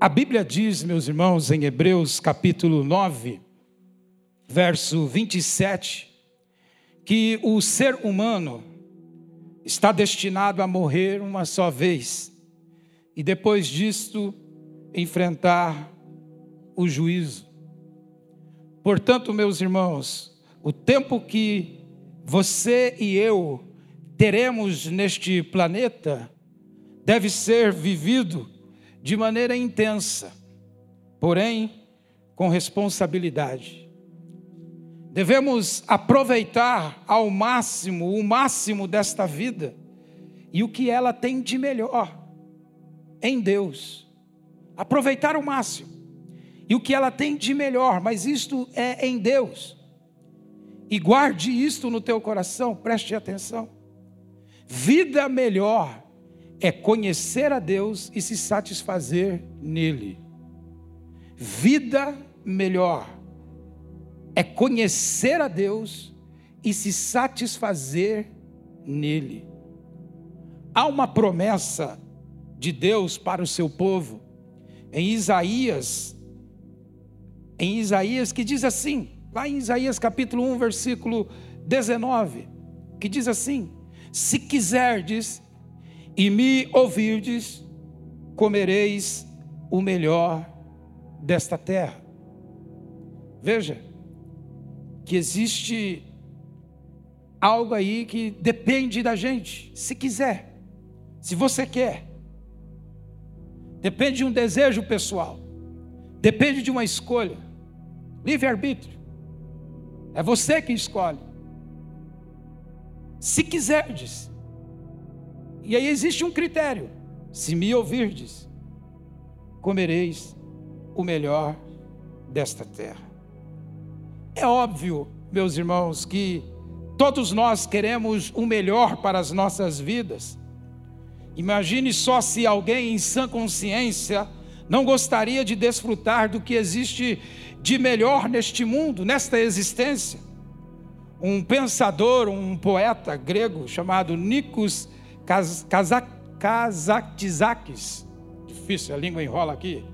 A Bíblia diz, meus irmãos, em Hebreus capítulo 9, verso 27, que o ser humano está destinado a morrer uma só vez e depois disto enfrentar o juízo. Portanto, meus irmãos, o tempo que você e eu teremos neste planeta deve ser vivido de maneira intensa, porém com responsabilidade. Devemos aproveitar ao máximo o máximo desta vida e o que ela tem de melhor em Deus. Aproveitar o máximo e o que ela tem de melhor, mas isto é em Deus. E guarde isto no teu coração, preste atenção. Vida melhor é conhecer a Deus e se satisfazer nele. Vida melhor é conhecer a Deus e se satisfazer nele. Há uma promessa de Deus para o seu povo em Isaías, em Isaías que diz assim, lá em Isaías capítulo 1, versículo 19, que diz assim: Se quiserdes e me ouvirdes, comereis o melhor desta terra. Veja, que existe algo aí que depende da gente, se quiser, se você quer. Depende de um desejo pessoal, depende de uma escolha, livre-arbítrio. É você que escolhe. Se quiserdes. E aí existe um critério: se me ouvirdes, comereis o melhor desta terra. É óbvio, meus irmãos, que todos nós queremos o melhor para as nossas vidas. Imagine só se alguém em sã consciência não gostaria de desfrutar do que existe de melhor neste mundo, nesta existência. Um pensador, um poeta grego chamado Nikos Kazaktzakis, difícil, a língua enrola aqui,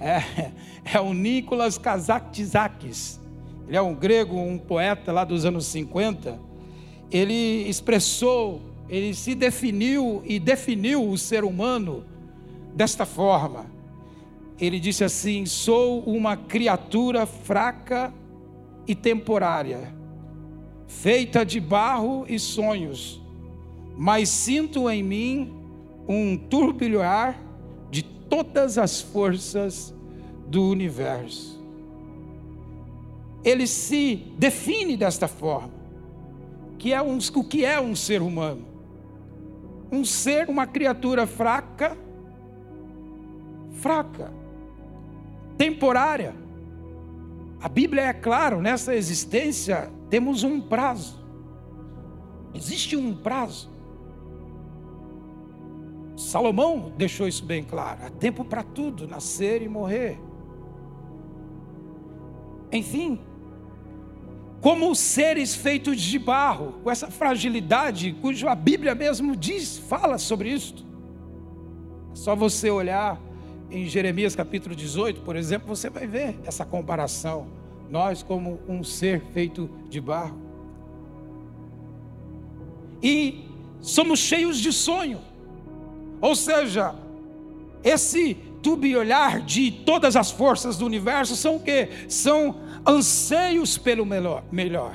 é, é o Nicolas Kazaktzakis ele é um grego, um poeta lá dos anos 50, ele expressou, ele se definiu e definiu o ser humano desta forma. Ele disse assim: sou uma criatura fraca e temporária, feita de barro e sonhos, mas sinto em mim um turbilhar de todas as forças do universo ele se define desta forma, que é um, o que é um ser humano? Um ser, uma criatura fraca, fraca, temporária. A Bíblia é claro, nessa existência temos um prazo. Existe um prazo. Salomão deixou isso bem claro. Há tempo para tudo, nascer e morrer. Enfim, como seres feitos de barro, com essa fragilidade, cuja a Bíblia mesmo diz, fala sobre isso. É só você olhar em Jeremias capítulo 18, por exemplo, você vai ver essa comparação. Nós, como um ser feito de barro. E somos cheios de sonho. Ou seja, esse olhar de todas as forças do universo são o quê? São anseios pelo melhor, melhor.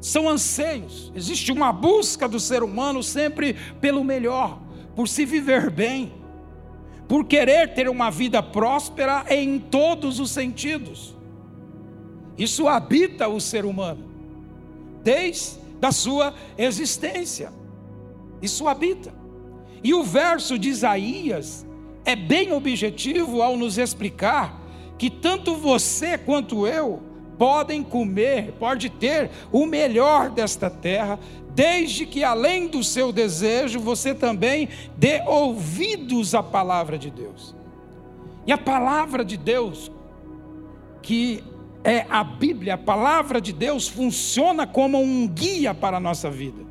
São anseios. Existe uma busca do ser humano sempre pelo melhor, por se viver bem, por querer ter uma vida próspera em todos os sentidos. Isso habita o ser humano, desde a sua existência. Isso habita. E o verso de Isaías é bem objetivo ao nos explicar que tanto você quanto eu podem comer, pode ter o melhor desta terra, desde que além do seu desejo, você também dê ouvidos à palavra de Deus. E a palavra de Deus, que é a Bíblia, a palavra de Deus funciona como um guia para a nossa vida.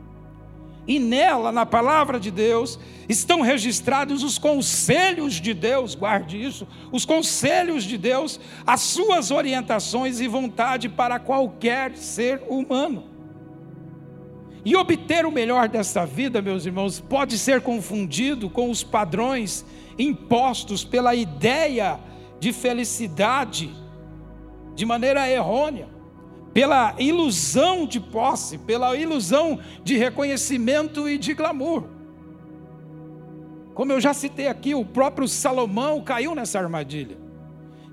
E nela, na palavra de Deus, estão registrados os conselhos de Deus, guarde isso, os conselhos de Deus, as suas orientações e vontade para qualquer ser humano. E obter o melhor desta vida, meus irmãos, pode ser confundido com os padrões impostos pela ideia de felicidade de maneira errônea pela ilusão de posse, pela ilusão de reconhecimento e de glamour. Como eu já citei aqui, o próprio Salomão caiu nessa armadilha.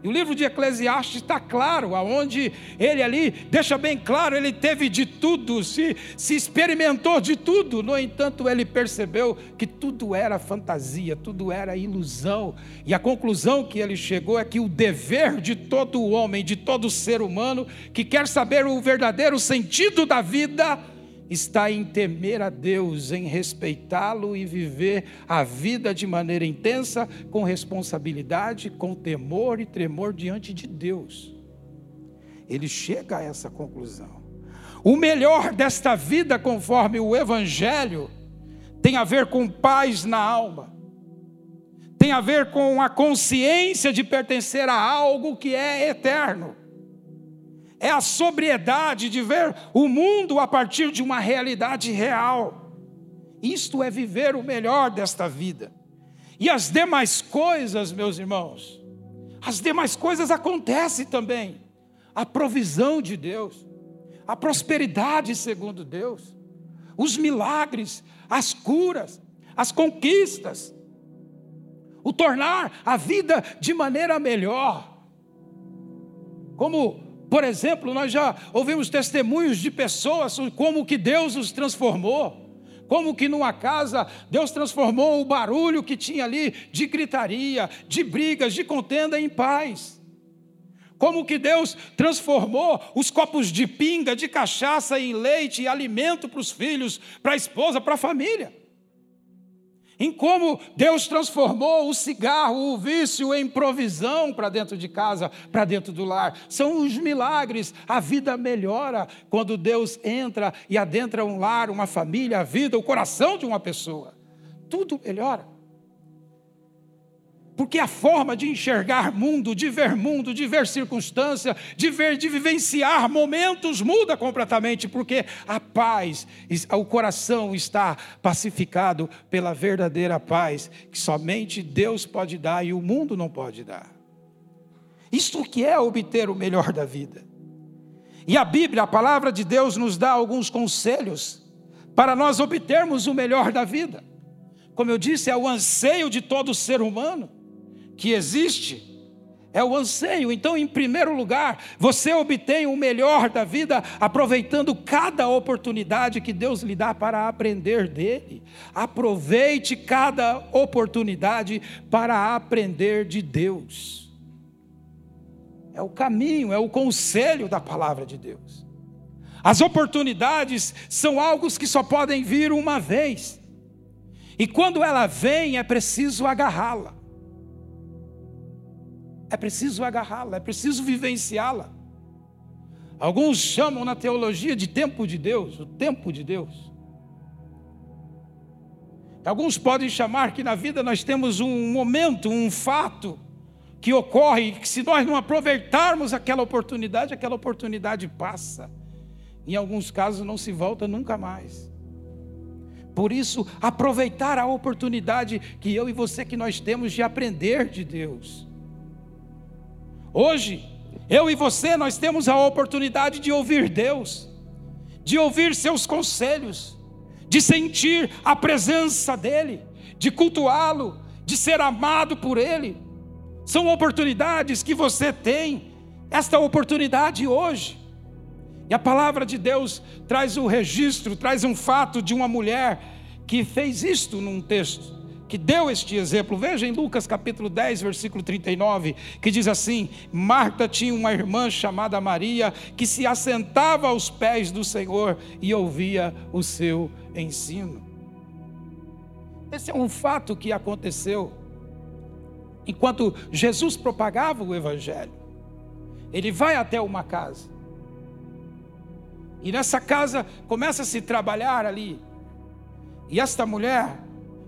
E o livro de Eclesiastes está claro, aonde ele ali deixa bem claro, ele teve de tudo, se, se experimentou de tudo, no entanto, ele percebeu que tudo era fantasia, tudo era ilusão. E a conclusão que ele chegou é que o dever de todo homem, de todo ser humano, que quer saber o verdadeiro sentido da vida, está em temer a Deus, em respeitá-lo e viver a vida de maneira intensa, com responsabilidade, com temor e tremor diante de Deus. Ele chega a essa conclusão. O melhor desta vida, conforme o Evangelho, tem a ver com paz na alma, tem a ver com a consciência de pertencer a algo que é eterno é a sobriedade de ver o mundo a partir de uma realidade real. Isto é viver o melhor desta vida. E as demais coisas, meus irmãos, as demais coisas acontecem também. A provisão de Deus, a prosperidade segundo Deus, os milagres, as curas, as conquistas, o tornar a vida de maneira melhor. Como por exemplo, nós já ouvimos testemunhos de pessoas como que Deus os transformou. Como que numa casa Deus transformou o barulho que tinha ali de gritaria, de brigas, de contenda em paz. Como que Deus transformou os copos de pinga, de cachaça em leite e alimento para os filhos, para a esposa, para a família em como Deus transformou o cigarro, o vício, em provisão para dentro de casa, para dentro do lar. São os milagres. A vida melhora quando Deus entra e adentra um lar, uma família, a vida, o coração de uma pessoa. Tudo melhora. Porque a forma de enxergar mundo, de ver mundo, de ver circunstância, de ver, de vivenciar momentos muda completamente, porque a paz, o coração está pacificado pela verdadeira paz que somente Deus pode dar e o mundo não pode dar. Isto que é obter o melhor da vida. E a Bíblia, a palavra de Deus, nos dá alguns conselhos para nós obtermos o melhor da vida. Como eu disse, é o anseio de todo ser humano que existe é o anseio. Então, em primeiro lugar, você obtém o melhor da vida aproveitando cada oportunidade que Deus lhe dá para aprender dele. Aproveite cada oportunidade para aprender de Deus. É o caminho, é o conselho da palavra de Deus. As oportunidades são algo que só podem vir uma vez. E quando ela vem, é preciso agarrá-la. É preciso agarrá-la, é preciso vivenciá-la. Alguns chamam na teologia de tempo de Deus, o tempo de Deus. Alguns podem chamar que na vida nós temos um momento, um fato que ocorre, que se nós não aproveitarmos aquela oportunidade, aquela oportunidade passa. Em alguns casos não se volta nunca mais. Por isso, aproveitar a oportunidade que eu e você que nós temos de aprender de Deus. Hoje, eu e você, nós temos a oportunidade de ouvir Deus, de ouvir seus conselhos, de sentir a presença dEle, de cultuá-lo, de ser amado por Ele. São oportunidades que você tem, esta oportunidade hoje. E a palavra de Deus traz o registro, traz um fato de uma mulher que fez isto num texto que deu este exemplo. Veja em Lucas capítulo 10, versículo 39, que diz assim: Marta tinha uma irmã chamada Maria, que se assentava aos pés do Senhor e ouvia o seu ensino. Esse é um fato que aconteceu enquanto Jesus propagava o Evangelho. Ele vai até uma casa. E nessa casa começa a se trabalhar ali E esta mulher,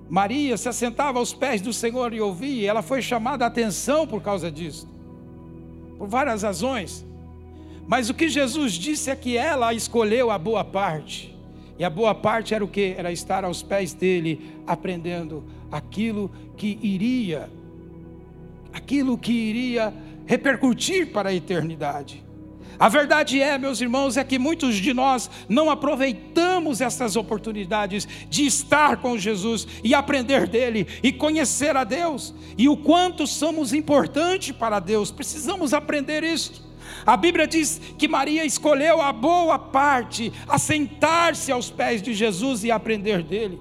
Maria, se assentava aos pés do Senhor e ouvia, ela foi chamada a atenção por causa disso, por várias razões. Mas o que Jesus disse é que ela escolheu a boa parte. E a boa parte era o que? Era estar aos pés dele, aprendendo aquilo que iria, aquilo que iria repercutir para a eternidade. A verdade é, meus irmãos, é que muitos de nós não aproveitamos essas oportunidades de estar com Jesus e aprender dele e conhecer a Deus e o quanto somos importantes para Deus. Precisamos aprender isso. A Bíblia diz que Maria escolheu a boa parte, assentar-se aos pés de Jesus e aprender dele.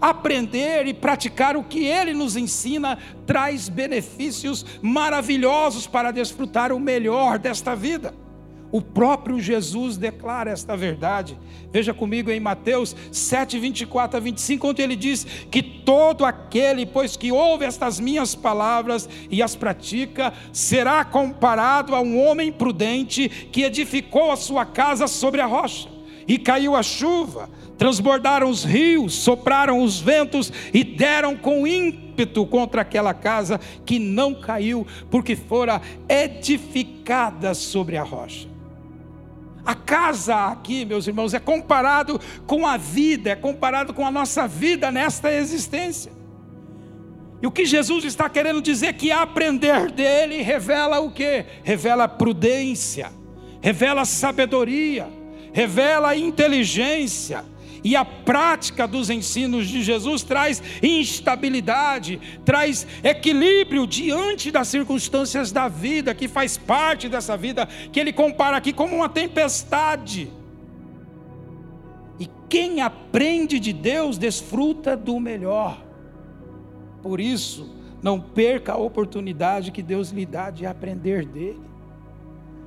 Aprender e praticar o que ele nos ensina traz benefícios maravilhosos para desfrutar o melhor desta vida. O próprio Jesus declara esta verdade. Veja comigo em Mateus 7, 24 a 25, onde ele diz que todo aquele, pois que ouve estas minhas palavras e as pratica, será comparado a um homem prudente que edificou a sua casa sobre a rocha. E caiu a chuva, transbordaram os rios, sopraram os ventos e deram com ímpeto contra aquela casa que não caiu, porque fora edificada sobre a rocha. A casa aqui, meus irmãos, é comparado com a vida, é comparado com a nossa vida nesta existência. E o que Jesus está querendo dizer é que aprender dele revela o que? Revela prudência, revela sabedoria, revela inteligência, e a prática dos ensinos de Jesus traz instabilidade, traz equilíbrio diante das circunstâncias da vida, que faz parte dessa vida, que ele compara aqui como uma tempestade. E quem aprende de Deus desfruta do melhor. Por isso, não perca a oportunidade que Deus lhe dá de aprender dele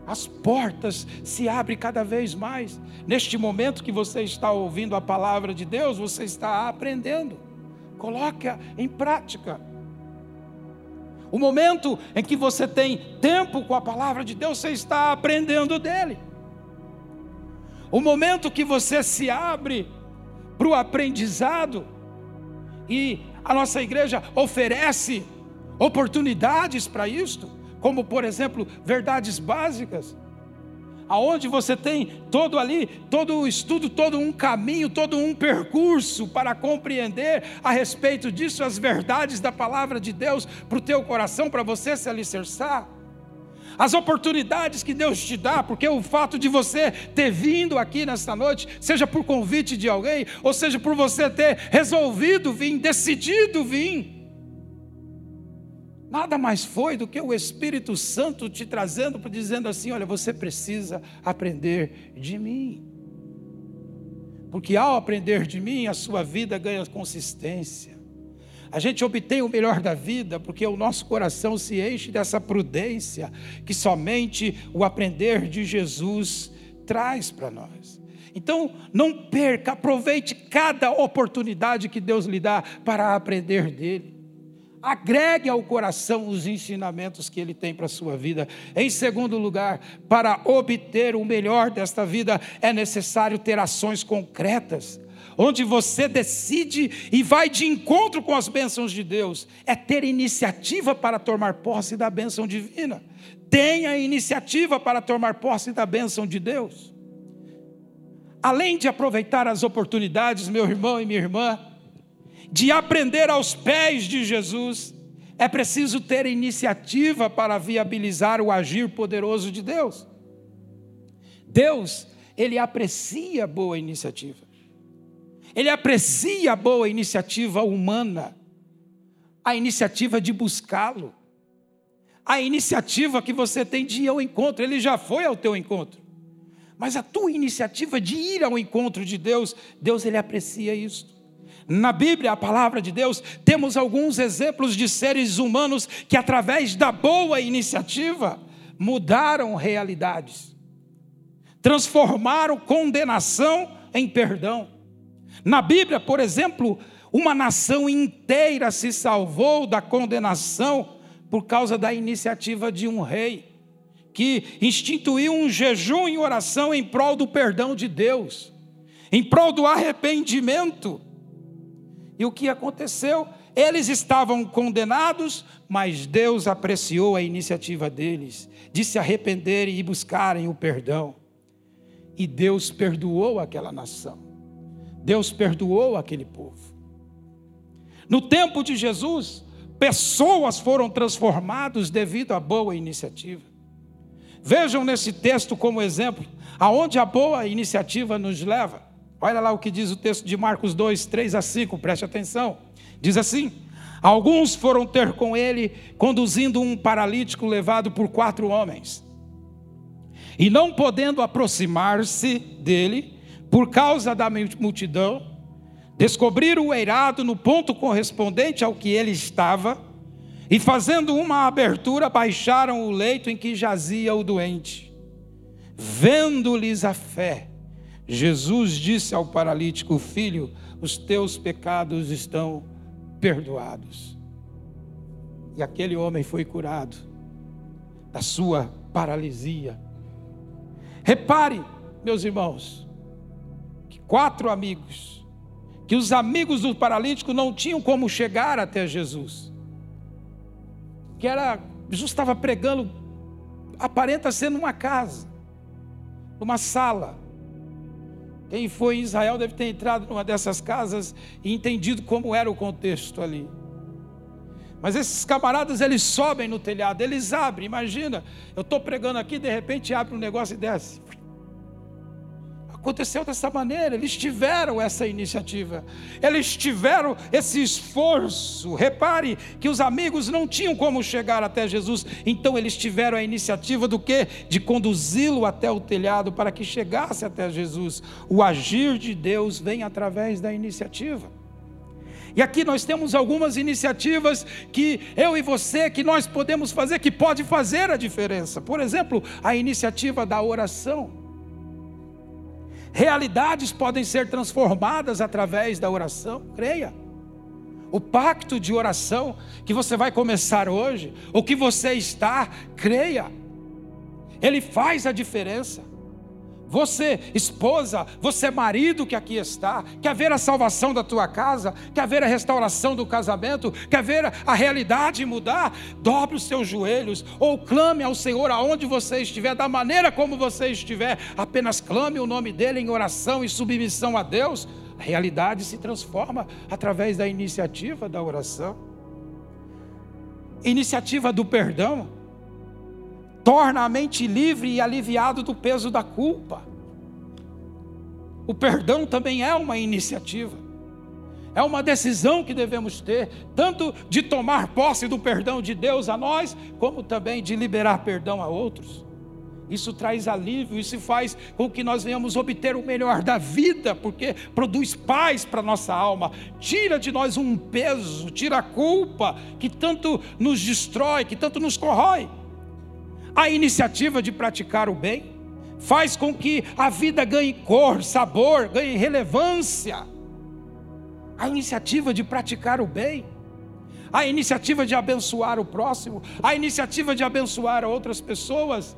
as portas se abrem cada vez mais. Neste momento que você está ouvindo a palavra de Deus, você está aprendendo. Coloque-a em prática. O momento em que você tem tempo com a palavra de Deus, você está aprendendo dele. O momento que você se abre para o aprendizado, e a nossa igreja oferece oportunidades para isto como por exemplo, verdades básicas, aonde você tem todo ali, todo o estudo, todo um caminho, todo um percurso para compreender a respeito disso as verdades da palavra de Deus para o teu coração, para você se alicerçar. As oportunidades que Deus te dá, porque o fato de você ter vindo aqui nesta noite, seja por convite de alguém, ou seja por você ter resolvido vir, decidido vir, nada mais foi do que o Espírito Santo te trazendo, dizendo assim: olha, você precisa aprender de mim. Porque ao aprender de mim, a sua vida ganha consistência. A gente obtém o melhor da vida porque o nosso coração se enche dessa prudência que somente o aprender de Jesus traz para nós. Então, não perca, aproveite cada oportunidade que Deus lhe dá para aprender dele. Agregue ao coração os ensinamentos que ele tem para a sua vida. Em segundo lugar, para obter o melhor desta vida, é necessário ter ações concretas, onde você decide e vai de encontro com as bênçãos de Deus. É ter iniciativa para tomar posse da bênção divina. Tenha iniciativa para tomar posse da bênção de Deus. Além de aproveitar as oportunidades, meu irmão e minha irmã, de aprender aos pés de Jesus, é preciso ter iniciativa para viabilizar o agir poderoso de Deus. Deus, ele aprecia boa iniciativa. Ele aprecia a boa iniciativa humana, a iniciativa de buscá-lo, a iniciativa que você tem de ir ao encontro. Ele já foi ao teu encontro. Mas a tua iniciativa de ir ao encontro de Deus, Deus ele aprecia isso. Na Bíblia, a palavra de Deus, temos alguns exemplos de seres humanos que, através da boa iniciativa, mudaram realidades, transformaram condenação em perdão. Na Bíblia, por exemplo, uma nação inteira se salvou da condenação por causa da iniciativa de um rei que instituiu um jejum e oração em prol do perdão de Deus, em prol do arrependimento E o que aconteceu? Eles estavam condenados, mas Deus apreciou a iniciativa deles de se arrependerem e buscarem o perdão. E Deus perdoou aquela nação. Deus perdoou aquele povo. No tempo de Jesus, pessoas foram transformadas devido à boa iniciativa. Vejam nesse texto como exemplo aonde a boa iniciativa nos leva. Olha lá o que diz o texto de Marcos 2, 3 a 5, preste atenção. Diz assim: Alguns foram ter com ele, conduzindo um paralítico levado por quatro homens. E não podendo aproximar-se dele, por causa da multidão, descobriram o eirado no ponto correspondente ao que ele estava, e fazendo uma abertura, baixaram o leito em que jazia o doente. Vendo-lhes a fé, Jesus disse ao paralítico: Filho, os teus pecados estão perdoados. E aquele homem foi curado da sua paralisia. Repare, meus irmãos, que quatro amigos, que os amigos do paralítico não tinham como chegar até Jesus. Que era, Jesus estava pregando, aparenta ser numa casa, numa sala. Quem foi em Israel deve ter entrado numa dessas casas e entendido como era o contexto ali. Mas esses camaradas, eles sobem no telhado, eles abrem. Imagina, eu estou pregando aqui, de repente abre um negócio e desce. Aconteceu dessa maneira, eles tiveram essa iniciativa, eles tiveram esse esforço. Repare que os amigos não tinham como chegar até Jesus, então eles tiveram a iniciativa do que? De conduzi-lo até o telhado para que chegasse até Jesus. O agir de Deus vem através da iniciativa. E aqui nós temos algumas iniciativas que eu e você, que nós podemos fazer, que pode fazer a diferença. Por exemplo, a iniciativa da oração. Realidades podem ser transformadas através da oração, creia. O pacto de oração que você vai começar hoje, o que você está, creia. Ele faz a diferença. Você, esposa, você, marido que aqui está, quer ver a salvação da tua casa, quer ver a restauração do casamento, quer ver a realidade mudar? Dobre os seus joelhos ou clame ao Senhor aonde você estiver, da maneira como você estiver, apenas clame o nome dEle em oração e submissão a Deus. A realidade se transforma através da iniciativa da oração, iniciativa do perdão torna a mente livre e aliviado do peso da culpa. O perdão também é uma iniciativa, é uma decisão que devemos ter, tanto de tomar posse do perdão de Deus a nós, como também de liberar perdão a outros. Isso traz alívio, isso faz com que nós venhamos obter o melhor da vida, porque produz paz para nossa alma, tira de nós um peso, tira a culpa que tanto nos destrói, que tanto nos corrói. A iniciativa de praticar o bem faz com que a vida ganhe cor, sabor, ganhe relevância. A iniciativa de praticar o bem, a iniciativa de abençoar o próximo, a iniciativa de abençoar outras pessoas,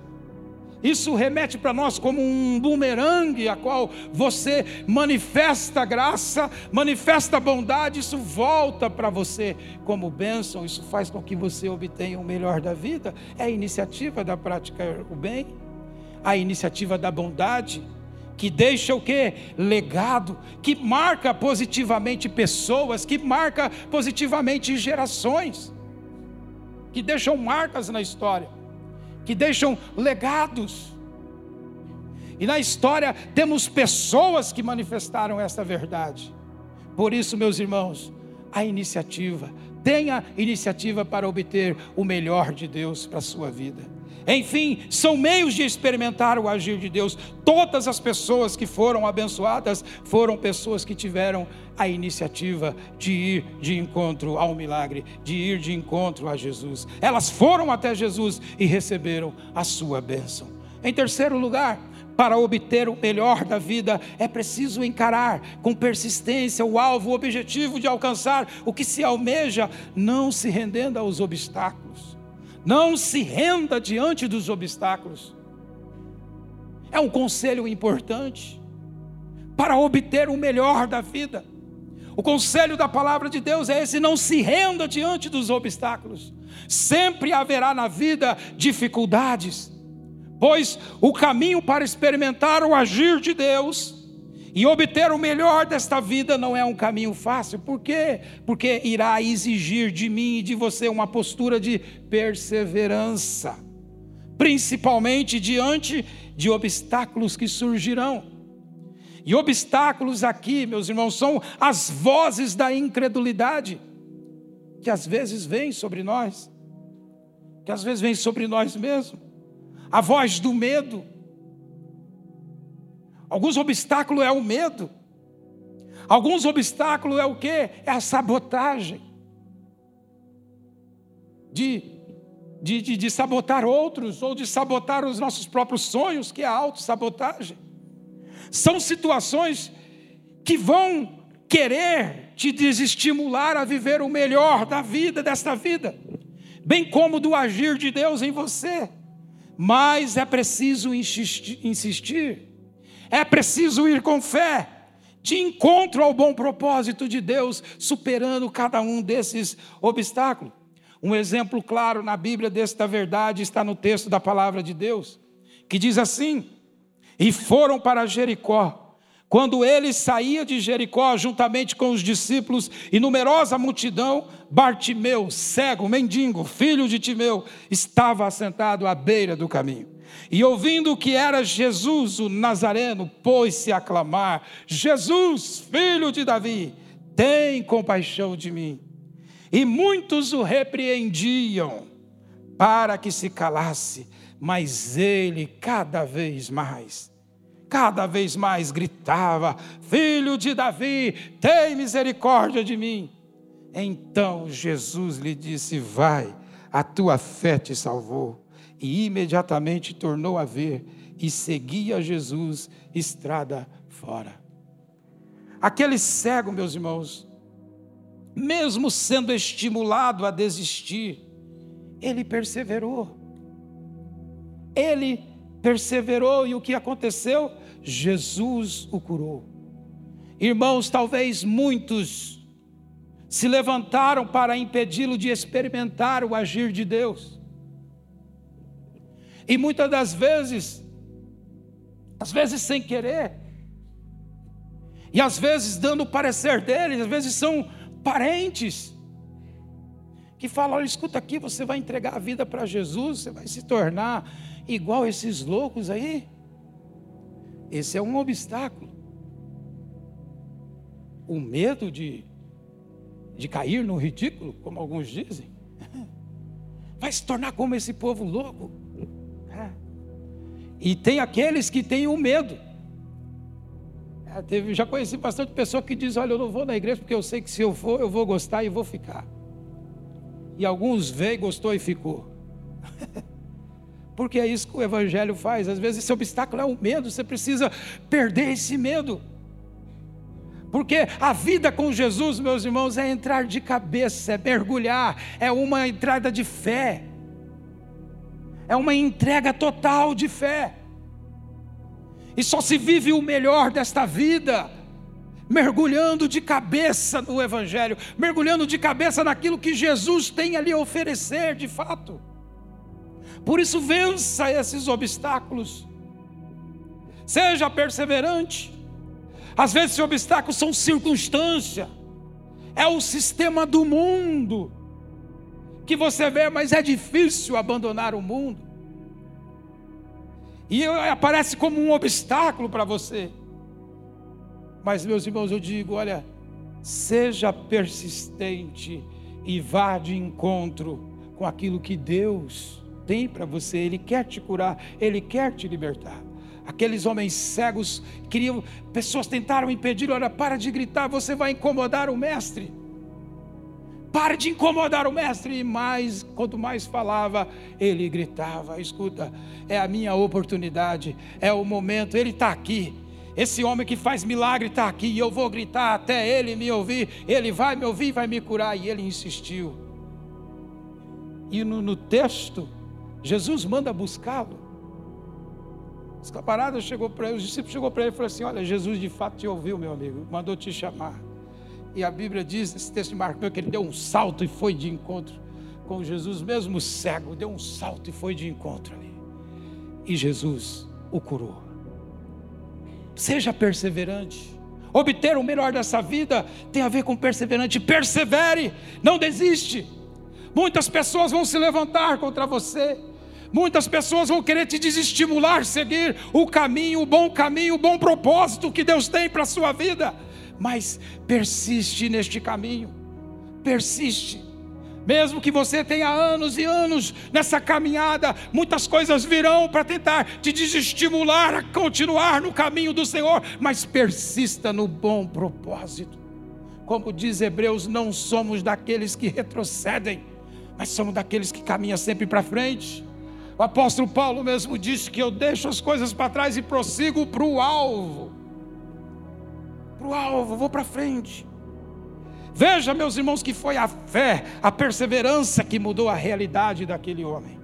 isso remete para nós como um bumerangue, a qual você manifesta graça, manifesta bondade, isso volta para você como bênção, isso faz com que você obtenha o melhor da vida. É a iniciativa da prática o bem, a iniciativa da bondade, que deixa o que? Legado, que marca positivamente pessoas, que marca positivamente gerações, que deixam marcas na história que deixam legados. E na história temos pessoas que manifestaram essa verdade. Por isso, meus irmãos, a iniciativa, tenha iniciativa para obter o melhor de Deus para a sua vida. Enfim, são meios de experimentar o agir de Deus. Todas as pessoas que foram abençoadas foram pessoas que tiveram a iniciativa de ir de encontro ao milagre, de ir de encontro a Jesus. Elas foram até Jesus e receberam a sua bênção. Em terceiro lugar, para obter o melhor da vida, é preciso encarar com persistência o alvo, o objetivo de alcançar o que se almeja, não se rendendo aos obstáculos. Não se renda diante dos obstáculos. É um conselho importante para obter o melhor da vida. O conselho da palavra de Deus é esse: não se renda diante dos obstáculos. Sempre haverá na vida dificuldades, pois o caminho para experimentar o agir de Deus e obter o melhor desta vida não é um caminho fácil. Por quê? Porque irá exigir de mim e de você uma postura de perseverança, principalmente diante de obstáculos que surgirão. E obstáculos aqui, meus irmãos, são as vozes da incredulidade, que às vezes vêm sobre nós, que às vezes vêm sobre nós mesmos, a voz do medo. Alguns obstáculos é o medo, alguns obstáculos é o que? É a sabotagem, de, de, de, de sabotar outros, ou de sabotar os nossos próprios sonhos, que é a autossabotagem. São situações que vão querer te desestimular a viver o melhor da vida, desta vida, bem como do agir de Deus em você. Mas é preciso insistir, é preciso ir com fé, de encontro ao bom propósito de Deus, superando cada um desses obstáculos. Um exemplo claro na Bíblia desta verdade está no texto da palavra de Deus, que diz assim: e foram para Jericó. Quando ele saía de Jericó, juntamente com os discípulos e numerosa multidão, Bartimeu, cego, mendigo, filho de Timeu, estava assentado à beira do caminho. E ouvindo que era Jesus o Nazareno, pôs-se a clamar: Jesus, filho de Davi, tem compaixão de mim. E muitos o repreendiam para que se calasse mas ele cada vez mais, cada vez mais gritava: Filho de Davi, tem misericórdia de mim. Então Jesus lhe disse: Vai, a tua fé te salvou. E imediatamente tornou a ver e seguia Jesus estrada fora. Aquele cego, meus irmãos, mesmo sendo estimulado a desistir, ele perseverou. Ele perseverou e o que aconteceu? Jesus o curou. Irmãos, talvez muitos se levantaram para impedi-lo de experimentar o agir de Deus. E muitas das vezes, às vezes sem querer, e às vezes dando o parecer deles, às vezes são parentes que falam: olha, escuta aqui, você vai entregar a vida para Jesus, você vai se tornar igual esses loucos aí. Esse é um obstáculo. O medo de, de cair no ridículo, como alguns dizem, vai se tornar como esse povo louco. É. E tem aqueles que têm o medo. É, teve, já conheci bastante pessoa que diz: Olha, eu não vou na igreja porque eu sei que se eu for, eu vou gostar e vou ficar. E alguns veio, gostou e ficou. Porque é isso que o Evangelho faz. Às vezes esse obstáculo é o medo, você precisa perder esse medo. Porque a vida com Jesus, meus irmãos, é entrar de cabeça, é mergulhar, é uma entrada de fé, é uma entrega total de fé. E só se vive o melhor desta vida, mergulhando de cabeça no Evangelho, mergulhando de cabeça naquilo que Jesus tem a lhe oferecer de fato. Por isso, vença esses obstáculos. Seja perseverante. Às vezes, esses obstáculos são circunstância, é o sistema do mundo que você vê, mas é difícil abandonar o mundo. E aparece como um obstáculo para você. Mas, meus irmãos, eu digo: olha, seja persistente e vá de encontro com aquilo que Deus tem para você, Ele quer te curar, Ele quer te libertar. Aqueles homens cegos queriam, pessoas tentaram impedir, olha, para de gritar, você vai incomodar o mestre. Pare de incomodar o mestre. E mais, quanto mais falava, ele gritava: escuta, é a minha oportunidade, é o momento, ele está aqui. Esse homem que faz milagre está aqui, e eu vou gritar até ele me ouvir, ele vai me ouvir, vai me curar. E ele insistiu. E no, no texto, Jesus manda buscá-lo. Os camaradas chegou para ele, os discípulos chegou para ele e falou assim: Olha, Jesus de fato te ouviu, meu amigo, mandou te chamar. E a Bíblia diz, esse texto de Marcos, que ele deu um salto e foi de encontro com Jesus, mesmo cego, deu um salto e foi de encontro ali. E Jesus o curou. Seja perseverante. Obter o melhor dessa vida tem a ver com perseverante. Persevere, não desiste. Muitas pessoas vão se levantar contra você. Muitas pessoas vão querer te desestimular seguir o caminho, o bom caminho, o bom propósito que Deus tem para a sua vida. Mas persiste neste caminho. Persiste. Mesmo que você tenha anos e anos nessa caminhada, muitas coisas virão para tentar te desestimular a continuar no caminho do Senhor, mas persista no bom propósito. Como diz Hebreus, não somos daqueles que retrocedem, mas somos daqueles que caminham sempre para frente. O apóstolo Paulo mesmo disse que eu deixo as coisas para trás e prossigo para o alvo. Para o alvo, vou para frente. Veja, meus irmãos, que foi a fé, a perseverança que mudou a realidade daquele homem,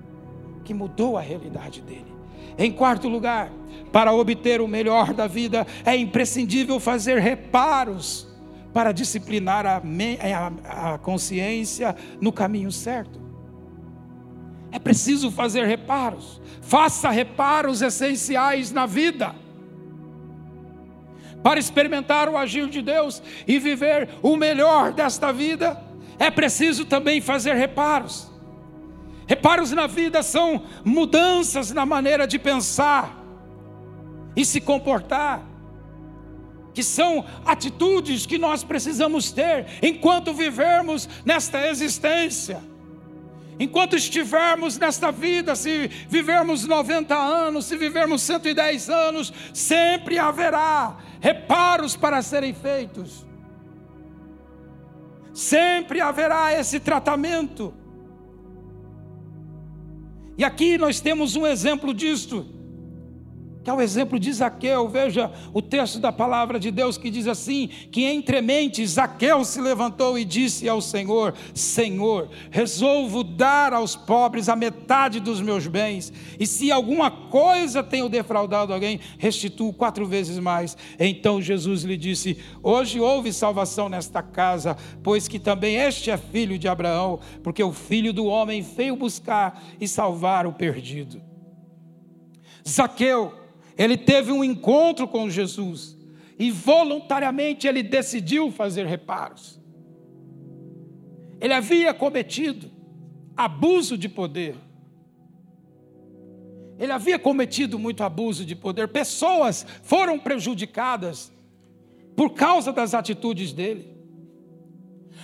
que mudou a realidade dele. Em quarto lugar, para obter o melhor da vida, é imprescindível fazer reparos para disciplinar a, a, a consciência no caminho certo. É preciso fazer reparos. Faça reparos essenciais na vida para experimentar o agir de Deus e viver o melhor desta vida, é preciso também fazer reparos. Reparos na vida são mudanças na maneira de pensar e se comportar, que são atitudes que nós precisamos ter enquanto vivermos nesta existência. Enquanto estivermos nesta vida, se vivermos 90 anos, se vivermos 110 anos, sempre haverá reparos para serem feitos. Sempre haverá esse tratamento. E aqui nós temos um exemplo disto que é o exemplo de Zaqueu. Veja o texto da palavra de Deus que diz assim: que entre mentes Zaqueu se levantou e disse ao Senhor: Senhor, resolvo dar aos pobres a metade dos meus bens, e se alguma coisa tenho defraudado alguém, restituo quatro vezes mais. Então Jesus lhe disse: Hoje houve salvação nesta casa, pois que também este é filho de Abraão, porque o filho do homem veio buscar e salvar o perdido. Zaqueu ele teve um encontro com Jesus e voluntariamente ele decidiu fazer reparos. Ele havia cometido abuso de poder. Ele havia cometido muito abuso de poder. Pessoas foram prejudicadas por causa das atitudes dele.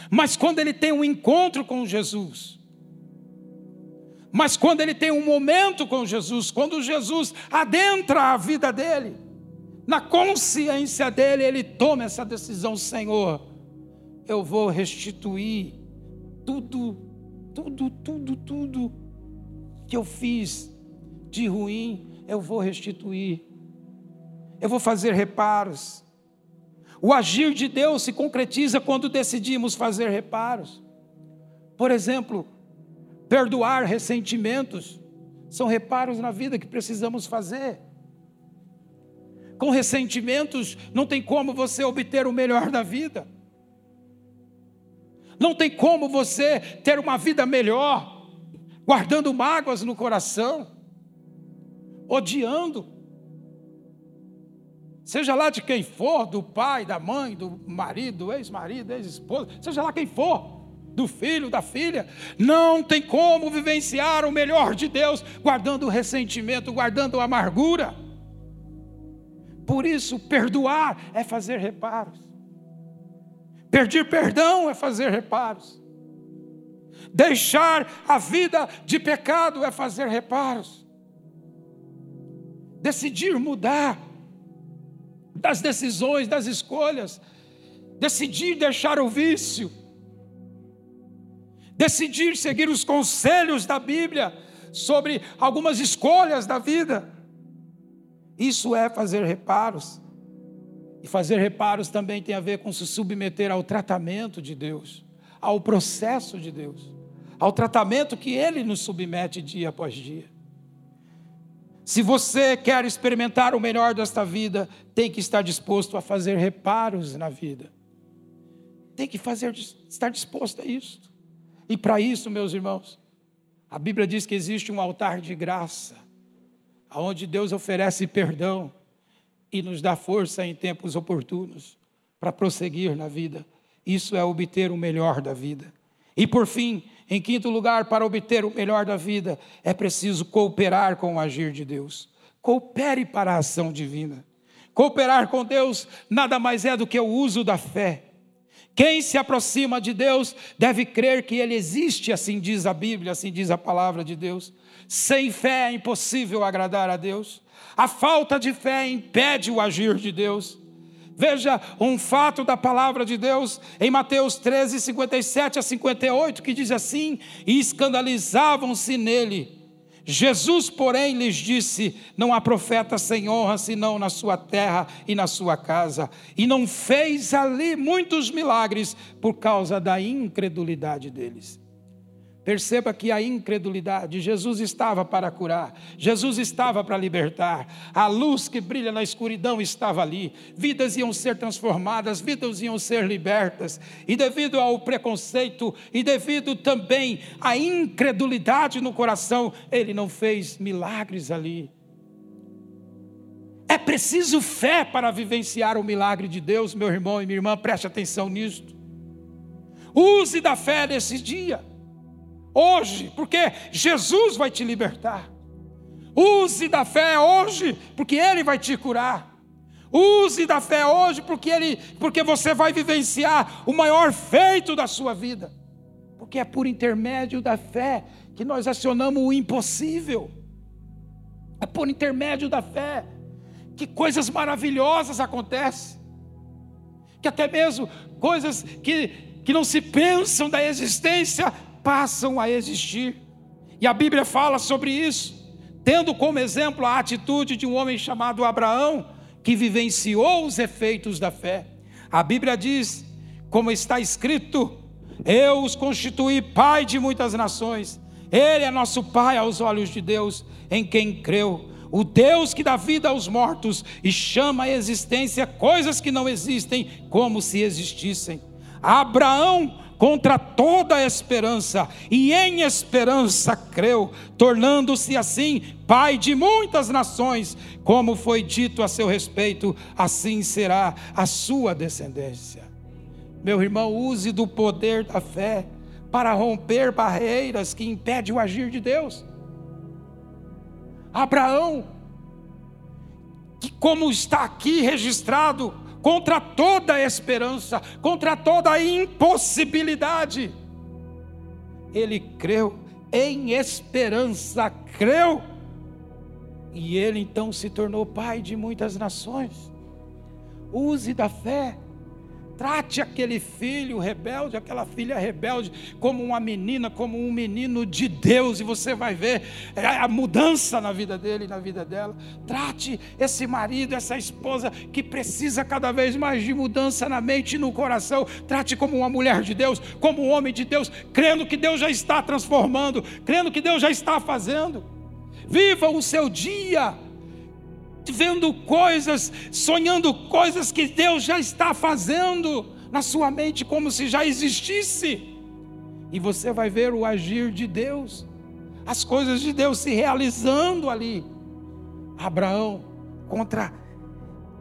Mas quando ele tem um encontro com Jesus, mas quando ele tem um momento com Jesus, quando Jesus adentra a vida dele, na consciência dele, ele toma essa decisão: Senhor, eu vou restituir tudo, tudo, tudo, tudo que eu fiz de ruim, eu vou restituir. Eu vou fazer reparos. O agir de Deus se concretiza quando decidimos fazer reparos. Por exemplo, perdoar ressentimentos, são reparos na vida que precisamos fazer. Com ressentimentos, não tem como você obter o melhor da vida. Não tem como você ter uma vida melhor, guardando mágoas no coração, odiando. Seja lá de quem for, do pai, da mãe, do marido, do ex-marido, ex-esposa, seja lá quem for do filho, da filha. Não tem como vivenciar o melhor de Deus guardando ressentimento, guardando amargura. Por isso, perdoar é fazer reparos. Pedir perdão é fazer reparos. Deixar a vida de pecado é fazer reparos. Decidir mudar das decisões, das escolhas. Decidir deixar o vício decidir seguir os conselhos da Bíblia sobre algumas escolhas da vida. Isso é fazer reparos. E fazer reparos também tem a ver com se submeter ao tratamento de Deus, ao processo de Deus, ao tratamento que Ele nos submete dia após dia. Se você quer experimentar o melhor desta vida, tem que estar disposto a fazer reparos na vida. tem que fazer, estar disposto a isso. E para isso, meus irmãos, a Bíblia diz que existe um altar de graça, onde Deus oferece perdão e nos dá força em tempos oportunos para prosseguir na vida. Isso é obter o melhor da vida. E por fim, em quinto lugar, para obter o melhor da vida, é preciso cooperar com o agir de Deus. Coopere para a ação divina. Cooperar com Deus nada mais é do que o uso da fé. Quem se aproxima de Deus deve crer que Ele existe, assim diz a Bíblia, assim diz a palavra de Deus. Sem fé é impossível agradar a Deus. A falta de fé impede o agir de Deus. Veja um fato da palavra de Deus em Mateus 13, 57 a 58, que diz assim: E escandalizavam-se nele. Jesus, porém, lhes disse: Não há profeta sem honra senão na sua terra e na sua casa. E não fez ali muitos milagres por causa da incredulidade deles. Perceba que a incredulidade, Jesus estava para curar, Jesus estava para libertar, a luz que brilha na escuridão estava ali, vidas iam ser transformadas, vidas iam ser libertas, e devido ao preconceito e devido também à incredulidade no coração, ele não fez milagres ali. É preciso fé para vivenciar o milagre de Deus, meu irmão e minha irmã, preste atenção nisto. Use da fé nesse dia hoje, porque Jesus vai te libertar. Use da fé hoje, porque Ele vai te curar. Use da fé hoje, porque, ele, porque você vai vivenciar o maior feito da sua vida. Porque é por intermédio da fé que nós acionamos o impossível. É por intermédio da fé que coisas maravilhosas acontecem. Que até mesmo coisas que, que não se pensam da existência passam a existir. E a Bíblia fala sobre isso, tendo como exemplo a atitude de um homem chamado Abraão, que vivenciou os efeitos da fé. A Bíblia diz, como está escrito: Eu os constituí pai de muitas nações. Ele é nosso pai aos olhos de Deus, em quem creu. O Deus que dá vida aos mortos e chama à existência coisas que não existem, como se existissem. Abraão contra toda esperança, e em esperança creu, tornando-se assim pai de muitas nações, como foi dito a seu respeito, assim será a sua descendência. Meu irmão, use do poder da fé para romper barreiras que impedem o agir de Deus. Abraão, que como está aqui registrado, contra toda esperança, contra toda impossibilidade. Ele creu em esperança, creu. E ele então se tornou pai de muitas nações. Use da fé Trate aquele filho rebelde, aquela filha rebelde, como uma menina, como um menino de Deus, e você vai ver é, a mudança na vida dele e na vida dela. Trate esse marido, essa esposa que precisa cada vez mais de mudança na mente e no coração. Trate como uma mulher de Deus, como um homem de Deus, crendo que Deus já está transformando, crendo que Deus já está fazendo. Viva o seu dia vendo coisas, sonhando coisas que Deus já está fazendo na sua mente como se já existisse. E você vai ver o agir de Deus, as coisas de Deus se realizando ali. Abraão, contra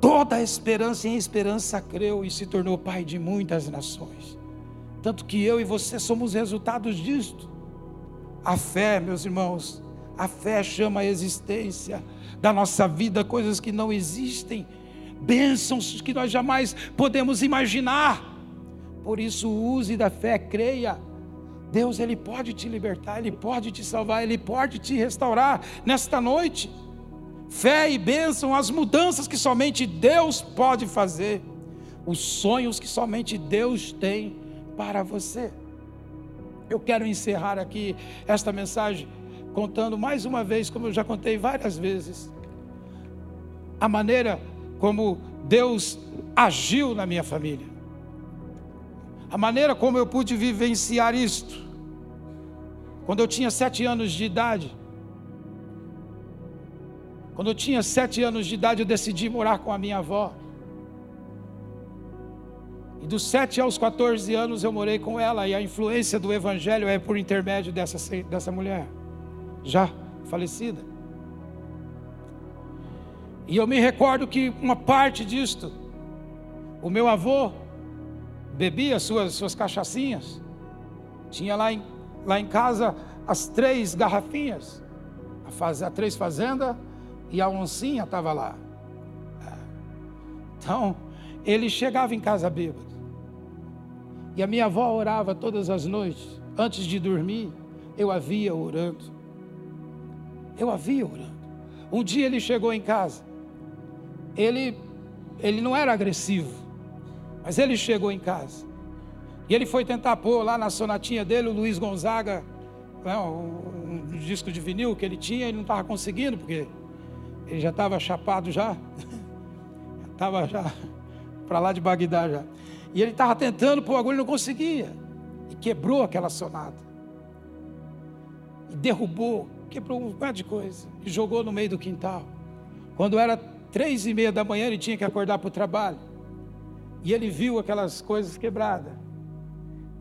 toda a esperança, em esperança creu e se tornou pai de muitas nações. Tanto que eu e você somos resultados disto. A fé, meus irmãos, a fé chama a existência da nossa vida coisas que não existem, bênçãos que nós jamais podemos imaginar. Por isso, use da fé, creia. Deus, Ele pode te libertar, Ele pode te salvar, Ele pode te restaurar nesta noite. Fé e bênção, as mudanças que somente Deus pode fazer, os sonhos que somente Deus tem para você. Eu quero encerrar aqui esta mensagem contando mais uma vez, como eu já contei várias vezes, a maneira como Deus agiu na minha família, a maneira como eu pude vivenciar isto. Quando eu tinha sete anos de idade, quando eu tinha sete anos de idade, eu decidi morar com a minha avó. E dos 7 aos 14 anos eu morei com ela, e a influência do Evangelho é por intermédio dessa, dessa mulher, já falecida. E eu me recordo que uma parte disto, o meu avô bebia suas, suas cachaçinhas, tinha lá em, lá em casa as três garrafinhas, a, faz, a três fazenda e a oncinha estava lá. É. Então, ele chegava em casa bêbado. E a minha avó orava todas as noites, antes de dormir, eu a via orando. Eu a via orando. Um dia ele chegou em casa. Ele ele não era agressivo, mas ele chegou em casa. E ele foi tentar pôr lá na sonatinha dele o Luiz Gonzaga, né, um, um disco de vinil que ele tinha, ele não estava conseguindo, porque ele já estava chapado já. Estava já para lá de Bagdá já. E ele estava tentando pôr o agulha e não conseguia. E quebrou aquela sonata. E derrubou, quebrou um bocado de coisa. E jogou no meio do quintal. Quando era três e meia da manhã, ele tinha que acordar para o trabalho. E ele viu aquelas coisas quebradas.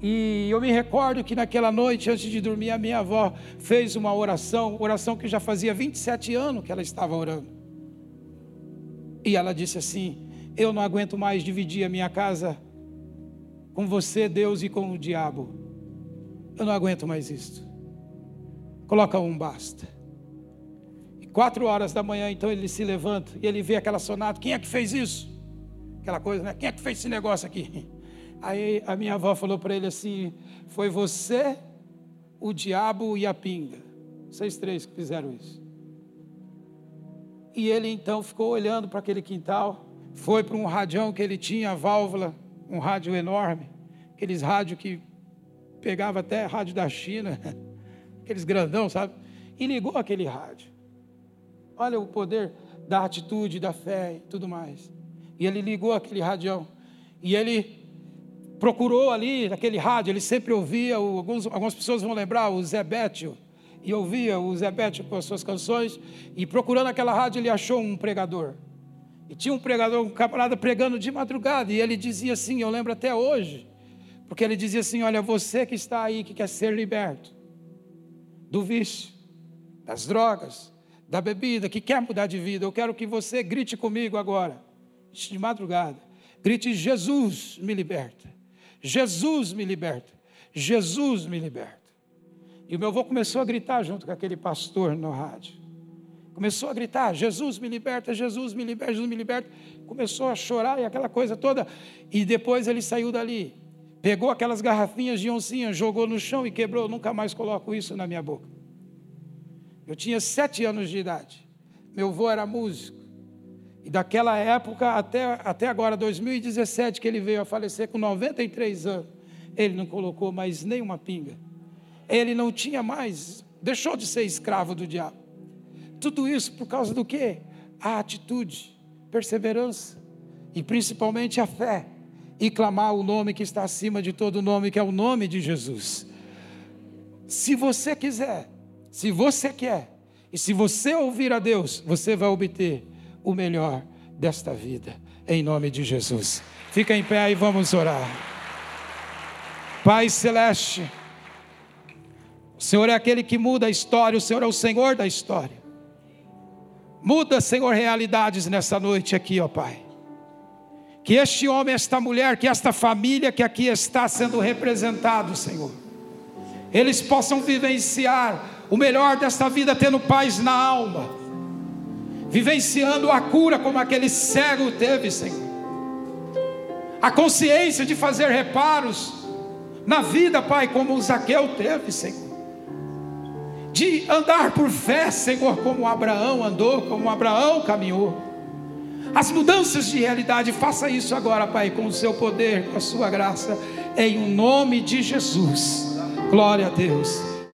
E eu me recordo que naquela noite, antes de dormir, a minha avó fez uma oração, oração que já fazia 27 anos que ela estava orando. E ela disse assim: Eu não aguento mais dividir a minha casa com você, Deus, e com o diabo. Eu não aguento mais isso. Coloca um basta. E quatro horas da manhã, então ele se levanta e ele vê aquela sonata. Quem é que fez isso? Aquela coisa, né? Quem é que fez esse negócio aqui? Aí a minha avó falou para ele assim: Foi você, o diabo e a pinga. Vocês três que fizeram isso. E ele então ficou olhando para aquele quintal, foi para um radião que ele tinha, a válvula, um rádio enorme, aqueles rádios que pegava até rádio da China, aqueles grandão, sabe? E ligou aquele rádio. Olha o poder da atitude, da fé e tudo mais. E ele ligou aquele radião. E ele procurou ali, naquele rádio, ele sempre ouvia, alguns, algumas pessoas vão lembrar, o Zé Bétio, e ouvia o Zé Bétio com as suas canções, e procurando aquela rádio ele achou um pregador. E tinha um pregador, um camarada pregando de madrugada, e ele dizia assim, eu lembro até hoje, porque ele dizia assim: Olha, você que está aí, que quer ser liberto do vício, das drogas, da bebida, que quer mudar de vida, eu quero que você grite comigo agora, de madrugada. Grite: Jesus me liberta, Jesus me liberta, Jesus me liberta. E o meu avô começou a gritar junto com aquele pastor no rádio. Começou a gritar: Jesus me liberta, Jesus me liberta, Jesus me liberta. Começou a chorar e aquela coisa toda. E depois ele saiu dali. Pegou aquelas garrafinhas de oncinha, jogou no chão e quebrou. Nunca mais coloco isso na minha boca. Eu tinha sete anos de idade. Meu avô era músico. E daquela época até, até agora, 2017, que ele veio a falecer com 93 anos, ele não colocou mais nenhuma pinga. Ele não tinha mais, deixou de ser escravo do diabo. Tudo isso por causa do quê? A atitude, perseverança e principalmente a fé e clamar o nome que está acima de todo nome, que é o nome de Jesus. Se você quiser, se você quer, e se você ouvir a Deus, você vai obter o melhor desta vida, em nome de Jesus. Fica em pé e vamos orar. Pai Celeste, o Senhor é aquele que muda a história, o Senhor é o Senhor da história. Muda, Senhor, realidades nessa noite aqui, ó Pai. Que este homem, esta mulher, que esta família que aqui está sendo representado, Senhor, eles possam vivenciar o melhor desta vida, tendo paz na alma, vivenciando a cura como aquele cego teve, Senhor, a consciência de fazer reparos na vida, Pai, como o Zaqueu teve, Senhor. De andar por fé, Senhor, como Abraão andou, como Abraão caminhou. As mudanças de realidade, faça isso agora, Pai, com o seu poder, com a sua graça, em o nome de Jesus. Glória a Deus.